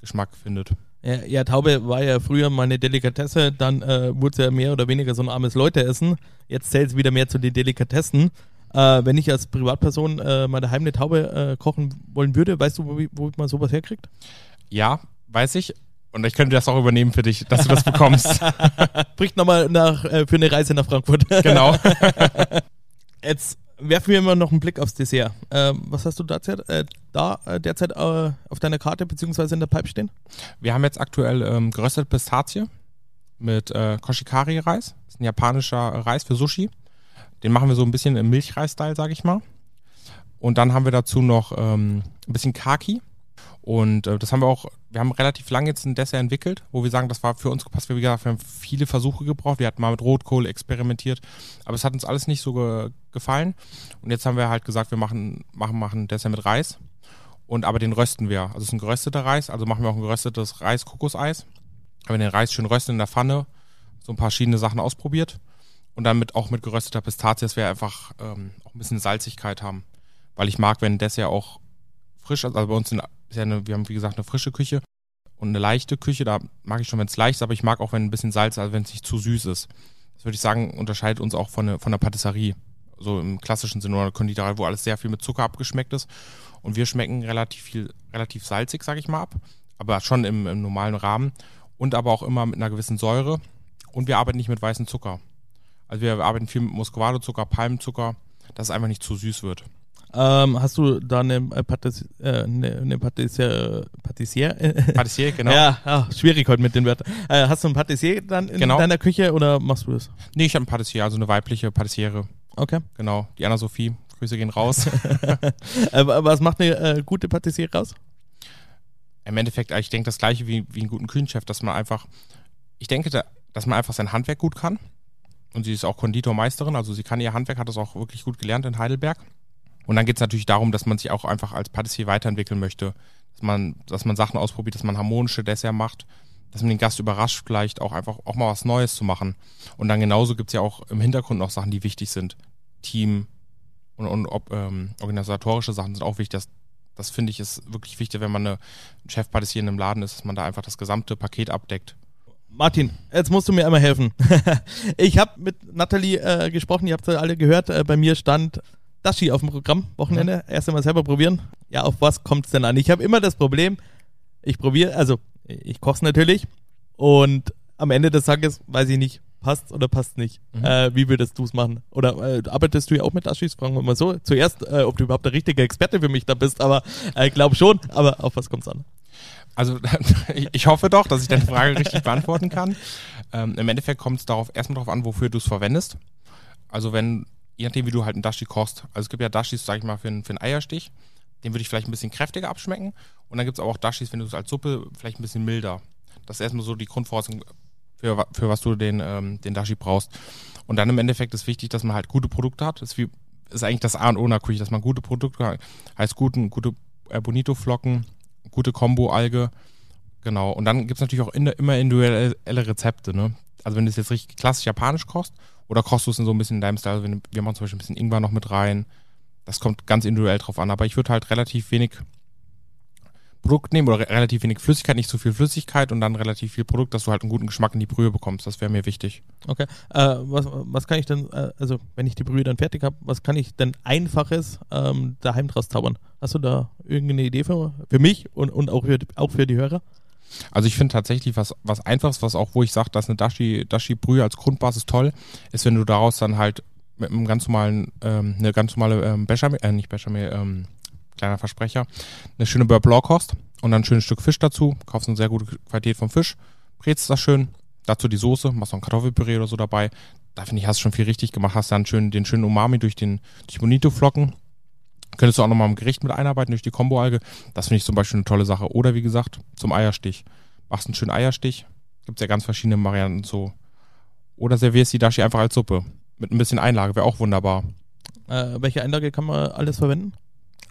Geschmack findet. Ja, ja, Taube war ja früher mal eine Delikatesse, dann äh, wurde es ja mehr oder weniger so ein armes Leute-Essen. Jetzt zählt es wieder mehr zu den Delikatessen. Äh, wenn ich als Privatperson äh, mal daheim eine Taube äh, kochen wollen würde, weißt du, wo, wo man sowas herkriegt? Ja, weiß ich. Und ich könnte das auch übernehmen für dich, dass du das bekommst. Bricht nochmal nach, äh, für eine Reise nach Frankfurt. genau. Jetzt werfen wir immer noch einen Blick aufs Dessert. Ähm, was hast du derzeit, äh, da äh, derzeit äh, auf deiner Karte beziehungsweise in der Pipe stehen? Wir haben jetzt aktuell ähm, geröstete Pistazie mit äh, Koshikari-Reis. Das ist ein japanischer Reis für Sushi. Den machen wir so ein bisschen im Milchreis-Style, sag ich mal. Und dann haben wir dazu noch ähm, ein bisschen Kaki. Und äh, das haben wir auch, wir haben relativ lange jetzt ein Dessert entwickelt, wo wir sagen, das war für uns gepasst. Wie gesagt, wir haben viele Versuche gebraucht. Wir hatten mal mit Rotkohl experimentiert, aber es hat uns alles nicht so ge gefallen. Und jetzt haben wir halt gesagt, wir machen, machen, machen Dessert mit Reis. Und aber den rösten wir. Also es ist ein gerösteter Reis, also machen wir auch ein geröstetes Reis-Kokoseis. Haben wir den Reis schön rösten in der Pfanne, so ein paar verschiedene Sachen ausprobiert. Und dann mit, auch mit gerösteter Pistazie, dass wir einfach ähm, auch ein bisschen Salzigkeit haben. Weil ich mag, wenn Dessert auch frisch, also bei uns sind ist ja eine, wir haben wie gesagt eine frische Küche und eine leichte Küche. Da mag ich schon, wenn es leicht ist, aber ich mag auch, wenn ein bisschen Salz, also wenn es nicht zu süß ist. Das würde ich sagen, unterscheidet uns auch von, der, von der Patisserie. So im klassischen Sinne oder Konditorei, wo alles sehr viel mit Zucker abgeschmeckt ist. Und wir schmecken relativ viel, relativ salzig, sage ich mal, ab. Aber schon im, im normalen Rahmen. Und aber auch immer mit einer gewissen Säure. Und wir arbeiten nicht mit weißem Zucker. Also wir arbeiten viel mit Muscovado-Zucker, Palmzucker, dass es einfach nicht zu süß wird. Ähm, hast du da eine, äh, Patis äh, eine, eine Patissier, Patissier? Patissier, genau. ja, ja, schwierig heute mit den Wörtern. Äh, hast du ein Patissier dann in genau. deiner Küche oder machst du das? Nee, ich habe ein Patissier, also eine weibliche Patissiere. Okay. Genau, die Anna-Sophie. Grüße gehen raus. äh, was macht eine äh, gute Patissiere raus? Im Endeffekt, ich denke das gleiche wie, wie einen guten Küchenchef, dass man einfach, ich denke, da, dass man einfach sein Handwerk gut kann. Und sie ist auch Konditormeisterin, also sie kann ihr Handwerk, hat das auch wirklich gut gelernt in Heidelberg. Und dann geht es natürlich darum, dass man sich auch einfach als Patissier weiterentwickeln möchte. Dass man, dass man Sachen ausprobiert, dass man harmonische Dessert macht, dass man den Gast überrascht, vielleicht auch einfach auch mal was Neues zu machen. Und dann genauso gibt es ja auch im Hintergrund noch Sachen, die wichtig sind. Team und, und ob, ähm, organisatorische Sachen sind auch wichtig. Das, das finde ich ist wirklich wichtig, wenn man eine Chefpatissier in einem Laden ist, dass man da einfach das gesamte Paket abdeckt. Martin, jetzt musst du mir einmal helfen. ich habe mit Nathalie äh, gesprochen, ihr habt es alle gehört. Äh, bei mir stand Dashi auf dem Programm, Wochenende. Mhm. Erst einmal selber probieren. Ja, auf was kommt es denn an? Ich habe immer das Problem, ich probiere, also ich koche es natürlich und am Ende des Tages weiß ich nicht, passt oder passt nicht. Mhm. Äh, wie würdest du es machen? Oder äh, arbeitest du ja auch mit Dashis? Fragen wir mal so. Zuerst, äh, ob du überhaupt der richtige Experte für mich da bist, aber äh, glaub schon. Aber auf was kommt es an? Also ich hoffe doch, dass ich deine Frage richtig beantworten kann. Ähm, Im Endeffekt kommt es darauf erstmal darauf an, wofür du es verwendest. Also wenn, je nachdem wie du halt einen Dashi kochst. Also es gibt ja Dashis, sag ich mal, für einen, für einen Eierstich. Den würde ich vielleicht ein bisschen kräftiger abschmecken. Und dann gibt es auch Dashis, wenn du es als Suppe, vielleicht ein bisschen milder. Das ist erstmal so die Grundvoraussetzung, für, für was du den, ähm, den Dashi brauchst. Und dann im Endeffekt ist wichtig, dass man halt gute Produkte hat. Das ist, wie, ist eigentlich das A und O in der Küche, dass man gute Produkte hat. Heißt guten, gute äh, Bonito-Flocken, gute Kombo-Alge. Genau. Und dann gibt's natürlich auch in, immer individuelle Rezepte, ne? Also wenn du es jetzt richtig klassisch japanisch kochst, oder kochst du es in so ein bisschen in deinem Style, wenn, wir machen zum Beispiel ein bisschen Ingwer noch mit rein. Das kommt ganz individuell drauf an. Aber ich würde halt relativ wenig Produkt nehmen oder relativ wenig Flüssigkeit, nicht so viel Flüssigkeit und dann relativ viel Produkt, dass du halt einen guten Geschmack in die Brühe bekommst. Das wäre mir wichtig. Okay. Äh, was, was kann ich denn, äh, also wenn ich die Brühe dann fertig habe, was kann ich denn Einfaches ähm, daheim draus zaubern? Hast du da irgendeine Idee für, für mich und, und auch, für, auch für die Hörer? Also ich finde tatsächlich was, was Einfaches, was auch, wo ich sage, dass eine Dashi, Dashi Brühe als Grundbasis toll ist, wenn du daraus dann halt mit einem ganz normalen, ähm, eine ganz normale ähm, Bechamel, äh, nicht Bechamel, ähm, kleiner Versprecher, eine schöne Beurre Blanc kost und dann ein schönes Stück Fisch dazu, kaufst eine sehr gute Qualität vom Fisch, brätst das schön, dazu die Soße, machst noch ein Kartoffelpüree oder so dabei. Da finde ich, hast du schon viel richtig gemacht, hast dann schön den schönen Umami durch den durch Bonito-Flocken. Könntest du auch nochmal im Gericht mit einarbeiten durch die Kombo-Alge. Das finde ich zum Beispiel eine tolle Sache. Oder wie gesagt, zum Eierstich. Machst einen schönen Eierstich. Gibt ja ganz verschiedene Varianten so. Oder servierst die Dashi einfach als Suppe. Mit ein bisschen Einlage, wäre auch wunderbar. Äh, welche Einlage kann man alles verwenden?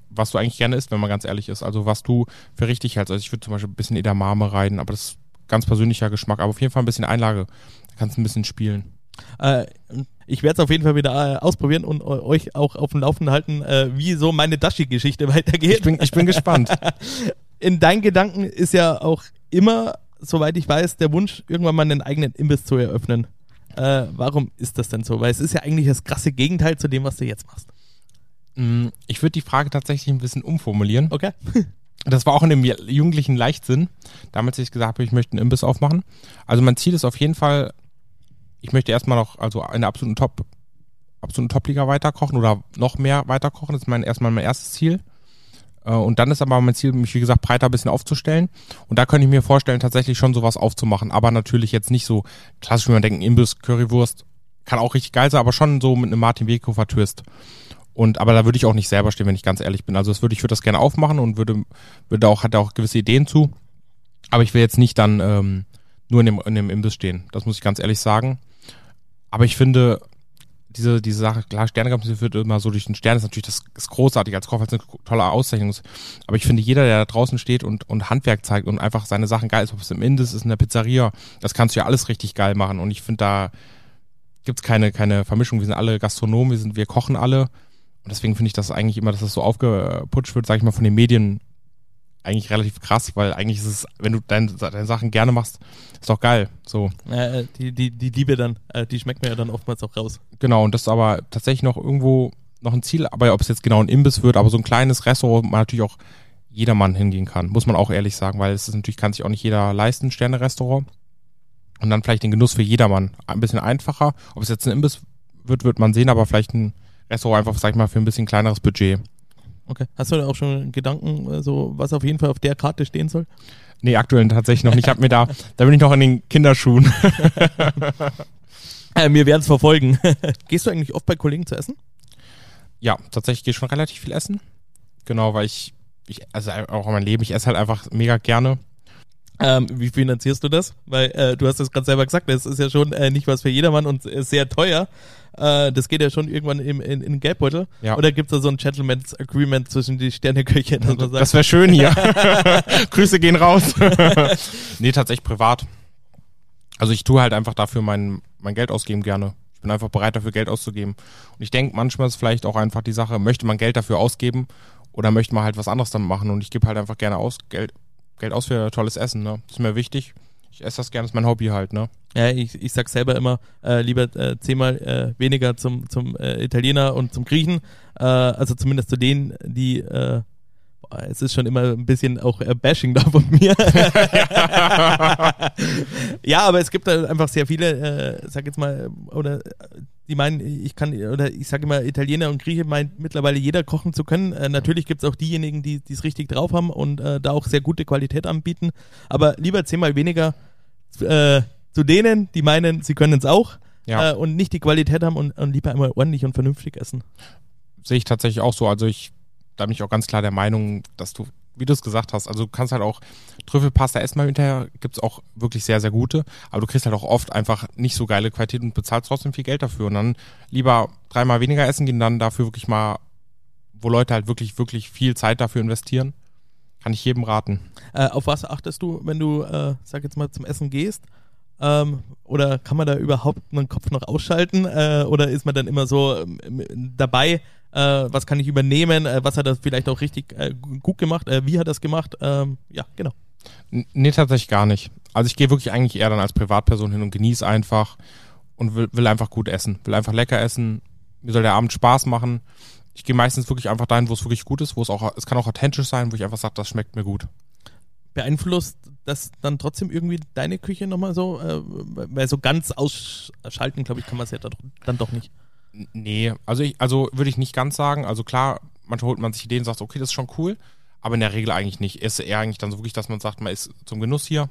was du eigentlich gerne isst, wenn man ganz ehrlich ist. Also was du für richtig hältst. Also ich würde zum Beispiel ein bisschen Edamame rein, aber das ist ganz persönlicher Geschmack. Aber auf jeden Fall ein bisschen Einlage. Da kannst du ein bisschen spielen. Äh, ich werde es auf jeden Fall wieder äh, ausprobieren und euch auch auf dem Laufenden halten, äh, wie so meine Dashi-Geschichte weitergeht. Ich bin, ich bin gespannt. In deinen Gedanken ist ja auch immer, soweit ich weiß, der Wunsch, irgendwann mal einen eigenen Imbiss zu eröffnen. Äh, warum ist das denn so? Weil es ist ja eigentlich das krasse Gegenteil zu dem, was du jetzt machst. Mm, ich würde die Frage tatsächlich ein bisschen umformulieren. Okay. Das war auch in dem jugendlichen Leichtsinn. Damals ich gesagt habe, ich möchte einen Imbiss aufmachen. Also mein Ziel ist auf jeden Fall, ich möchte erstmal noch, also in der absoluten Top, absoluten Top-Liga weiterkochen oder noch mehr weiterkochen. Das ist mein, erstmal mein erstes Ziel. Äh, und dann ist aber mein Ziel, mich wie gesagt breiter ein bisschen aufzustellen. Und da könnte ich mir vorstellen, tatsächlich schon sowas aufzumachen. Aber natürlich jetzt nicht so klassisch, wie man denkt, Imbiss, Currywurst. Kann auch richtig geil sein, aber schon so mit einem Martin Weghofer Twist. Und aber da würde ich auch nicht selber stehen, wenn ich ganz ehrlich bin. Also das würde ich würde das gerne aufmachen und würde würde auch hat auch gewisse Ideen zu. Aber ich will jetzt nicht dann ähm, nur in dem, in dem Imbiss stehen. Das muss ich ganz ehrlich sagen. Aber ich finde diese diese Sache klar Sterne wird immer so durch den Stern ist natürlich das ist großartig als Koch als eine tolle Auszeichnung. Aber ich finde jeder der da draußen steht und und Handwerk zeigt und einfach seine Sachen geil ist, ob es im Imbiss ist in der Pizzeria, das kannst du ja alles richtig geil machen. Und ich finde da gibt's keine keine Vermischung. Wir sind alle Gastronomen, wir sind wir kochen alle und deswegen finde ich das eigentlich immer, dass das so aufgeputscht wird, sage ich mal, von den Medien eigentlich relativ krass, weil eigentlich ist es, wenn du deine, deine Sachen gerne machst, ist doch geil. So. Äh, die, die, die Liebe dann, äh, die schmeckt mir ja dann oftmals auch raus. Genau, und das ist aber tatsächlich noch irgendwo noch ein Ziel, aber ob es jetzt genau ein Imbiss wird, aber so ein kleines Restaurant, wo man natürlich auch jedermann hingehen kann, muss man auch ehrlich sagen, weil es ist natürlich, kann sich auch nicht jeder leisten, Sterne-Restaurant. Und dann vielleicht den Genuss für jedermann ein bisschen einfacher. Ob es jetzt ein Imbiss wird, wird man sehen, aber vielleicht ein Restaurant einfach, sag ich mal, für ein bisschen kleineres Budget. Okay. Hast du da auch schon Gedanken, äh, so was auf jeden Fall auf der Karte stehen soll? Nee, aktuell tatsächlich noch nicht. Ich habe mir da, da bin ich noch in den Kinderschuhen. äh, wir werden es verfolgen. Gehst du eigentlich oft bei Kollegen zu essen? Ja, tatsächlich gehe ich schon relativ viel essen. Genau, weil ich, ich also auch in meinem Leben, ich esse halt einfach mega gerne. Ähm, wie finanzierst du das? Weil äh, du hast das gerade selber gesagt, das ist ja schon äh, nicht was für jedermann und sehr teuer. Äh, das geht ja schon irgendwann im, in, in den Geldbeutel. Ja. Oder gibt es da so ein Gentleman's Agreement zwischen die Sterneköche? Das, das wäre schön hier. Grüße gehen raus. nee, tatsächlich privat. Also ich tue halt einfach dafür mein, mein Geld ausgeben gerne. Ich bin einfach bereit dafür Geld auszugeben. Und ich denke, manchmal ist vielleicht auch einfach die Sache, möchte man Geld dafür ausgeben oder möchte man halt was anderes damit machen und ich gebe halt einfach gerne aus, Geld, Geld aus für tolles Essen, ne? Das ist mir wichtig. Ich esse das gerne, das ist mein Hobby halt, ne? Ja, ich, ich sag selber immer, äh, lieber äh, zehnmal äh, weniger zum, zum äh, Italiener und zum Griechen. Äh, also zumindest zu denen, die äh, es ist schon immer ein bisschen auch Bashing da von mir. ja, aber es gibt halt einfach sehr viele, äh, sag jetzt mal, oder die meinen, ich kann, oder ich sage immer, Italiener und Grieche meint mittlerweile jeder kochen zu können. Äh, natürlich gibt es auch diejenigen, die es richtig drauf haben und äh, da auch sehr gute Qualität anbieten. Aber lieber zehnmal weniger äh, zu denen, die meinen, sie können es auch Ja. äh, und nicht die Qualität haben und, und lieber einmal ordentlich und vernünftig essen. sehe ich tatsächlich auch so. Also ich, da bin ich auch ganz klar der Meinung, dass du, wie du es gesagt hast, also du kannst halt auch Trüffelpasta essen mal hinterher, gibt's auch wirklich sehr, sehr gute, aber du kriegst halt auch oft einfach nicht so geile Qualität und bezahlst trotzdem viel Geld dafür und dann lieber dreimal weniger essen gehen, dann dafür wirklich mal, wo Leute halt wirklich, wirklich viel Zeit dafür investieren. Kann ich jedem raten. Äh, auf was achtest du, wenn du, äh, sag jetzt mal, zum Essen gehst? Ähm, oder kann man da überhaupt einen Kopf noch ausschalten? Äh, oder ist man dann immer so ähm, dabei, äh, was kann ich übernehmen? Äh, was hat er vielleicht auch richtig äh, gut gemacht? Äh, wie hat er es gemacht? Ähm, ja, genau. Nee, tatsächlich gar nicht. Also ich gehe wirklich eigentlich eher dann als Privatperson hin und genieße einfach und will, will einfach gut essen. Will einfach lecker essen. Mir soll der Abend Spaß machen. Ich gehe meistens wirklich einfach dahin, wo es wirklich gut ist, wo es auch, es kann auch authentisch sein, wo ich einfach sage, das schmeckt mir gut. Beeinflusst das dann trotzdem irgendwie deine Küche nochmal so? Äh, weil so ganz ausschalten, glaube ich, kann man es ja dann, doch nicht. Nee, also ich, also würde ich nicht ganz sagen. Also klar, manchmal holt man sich Ideen und sagt, okay, das ist schon cool, aber in der Regel eigentlich nicht. Es ist eher eigentlich dann so wirklich, dass man sagt, man ist zum Genuss hier,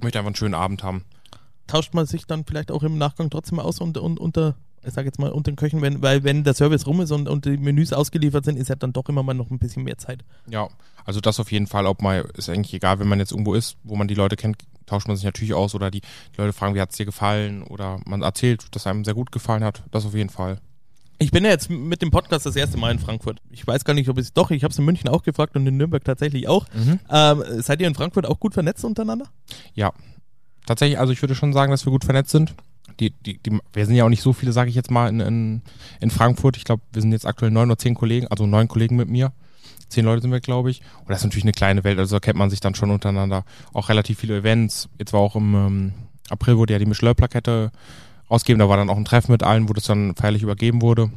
möchte einfach einen schönen Abend haben. tauscht man sich dann vielleicht auch im Nachgang trotzdem aus und, und unter, ich sag jetzt mal, unter den Köchen, wenn, weil wenn der Service rum ist und, und die Menüs ausgeliefert sind, ist ja dann doch immer mal noch ein bisschen mehr Zeit. Ja, also das auf jeden Fall, ob mal, ist eigentlich egal, wenn man jetzt irgendwo ist, wo man die Leute kennt, tauscht man sich natürlich aus oder die, die Leute fragen, wie hat's dir gefallen oder man erzählt, dass einem sehr gut gefallen hat, das auf jeden Fall. Ich bin ja jetzt mit dem Podcast das erste Mal in Frankfurt. Ich weiß gar nicht, ob es doch, ich habe es in München auch gefragt und in Nürnberg tatsächlich auch. Ähm, seid ihr in Frankfurt auch gut vernetzt untereinander? Ja, tatsächlich, also ich würde schon sagen, dass wir gut vernetzt sind. Die, die, die, wir sind ja auch nicht so viele, sage ich jetzt mal, in, in, in Frankfurt. Ich glaube, wir sind jetzt aktuell neun oder zehn Kollegen, also neun Kollegen mit mir. Zehn Leute sind wir, glaube ich. Und das ist natürlich eine kleine Welt, also da kennt man sich dann schon untereinander. Auch relativ viele Events. Jetzt war auch im ähm, April wurde ja die Michelin-Plakette ausgegeben. Da war dann auch ein Treffen mit allen, wo das dann feierlich übergeben wurde.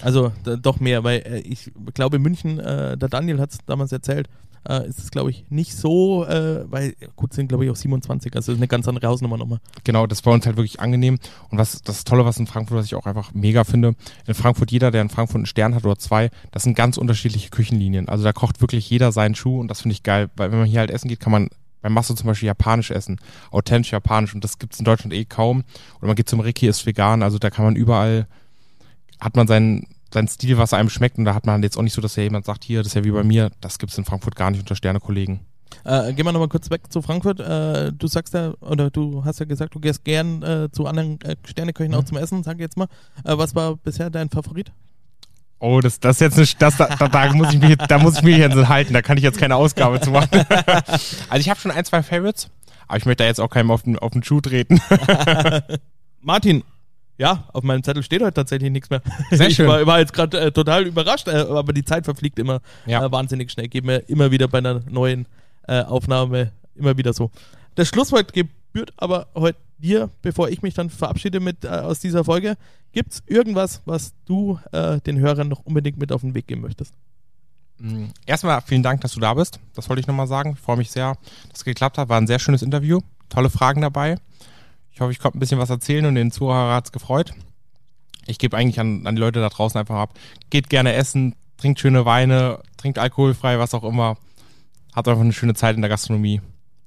Also doch mehr, weil äh, ich glaube in München, äh, der Daniel hat es damals erzählt, äh, ist es glaube ich nicht so, äh, weil gut sind glaube ich auch 27, also eine ganz andere Hausnummer nochmal. Genau, das war uns halt wirklich angenehm. Und was das Tolle, was in Frankfurt, was ich auch einfach mega finde, in Frankfurt, jeder, der in Frankfurt einen Stern hat oder zwei, das sind ganz unterschiedliche Küchenlinien. Also da kocht wirklich jeder seinen Schuh und das finde ich geil, weil wenn man hier halt essen geht, kann man bei Masso zum Beispiel japanisch essen, authentisch japanisch und das gibt's in Deutschland eh kaum. Oder man geht zum Ricky, ist vegan, also da kann man überall, hat man seinen, seinen Stil, was einem schmeckt und da hat man jetzt auch nicht so, dass ja jemand sagt, hier, das ist ja wie bei mir, das gibt's in Frankfurt gar nicht unter Sternekollegen. Äh, gehen wir nochmal kurz weg zu Frankfurt. Äh, du sagst ja, oder du hast ja gesagt, du gehst gern äh, zu anderen äh, Sterneköchen auch zum Essen, sag jetzt mal. Äh, was war bisher dein Favorit? Oh, das, das ist jetzt nicht, das, da, da, da muss ich mich, da muss ich mich jetzt halten, da kann ich jetzt keine Ausgabe zu machen. also ich habe schon ein, zwei Favorites, aber ich möchte da jetzt auch keinem auf den, auf den Schuh treten. Martin. Ja, auf meinem Zettel steht heute tatsächlich nichts mehr. Sehr ich schön. war, war jetzt gerade äh, total überrascht, äh, aber die Zeit verfliegt immer Ja. äh, wahnsinnig schnell. Geht mir immer wieder bei einer neuen äh, Aufnahme immer wieder so. Das Schlusswort gebührt aber heute dir, bevor ich mich dann verabschiede mit äh, aus dieser Folge. Gibt's irgendwas, was du äh, den Hörern noch unbedingt mit auf den Weg geben möchtest? Mm, Erstmal vielen Dank, dass du da bist. Das wollte ich nochmal sagen. Ich freue mich sehr, dass es geklappt hat. War ein sehr schönes Interview. Tolle Fragen dabei. Ich hoffe, ich konnte ein bisschen was erzählen und den Zuhörer hat's gefreut. Ich gebe eigentlich an, an die Leute da draußen einfach ab. Geht gerne essen, trinkt schöne Weine, trinkt alkoholfrei, was auch immer. Habt einfach eine schöne Zeit in der Gastronomie,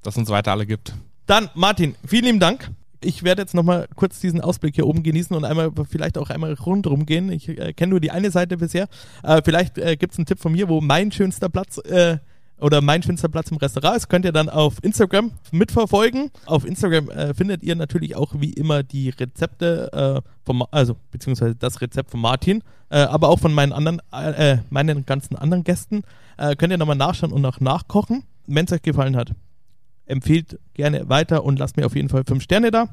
dass uns weiter alle gibt. Dann, Martin, vielen lieben Dank. Ich werde jetzt nochmal kurz diesen Ausblick hier oben genießen und einmal vielleicht auch einmal rundherum gehen. Ich äh, kenne nur die eine Seite bisher. Äh, vielleicht äh, gibt es einen Tipp von mir, wo mein schönster Platz äh, oder mein schönster Platz im Restaurant ist. Könnt ihr dann auf Instagram mitverfolgen. Auf Instagram äh, findet ihr natürlich auch wie immer die Rezepte, äh, vom, also beziehungsweise das Rezept von Martin, äh, aber auch von meinen anderen, äh, meinen ganzen anderen Gästen. Äh, könnt ihr nochmal nachschauen und auch nachkochen, wenn es euch gefallen hat empfehlt gerne weiter und lasst mir auf jeden Fall 5 Sterne da.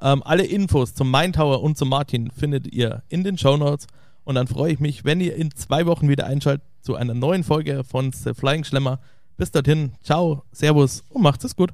Ähm, alle Infos zum Main Tower und zum Martin findet ihr in den Show Notes. Und dann freue ich mich, wenn ihr in zwei Wochen wieder einschaltet zu einer neuen Folge von The Flying Schlemmer. Bis dorthin, ciao, servus und macht's es gut.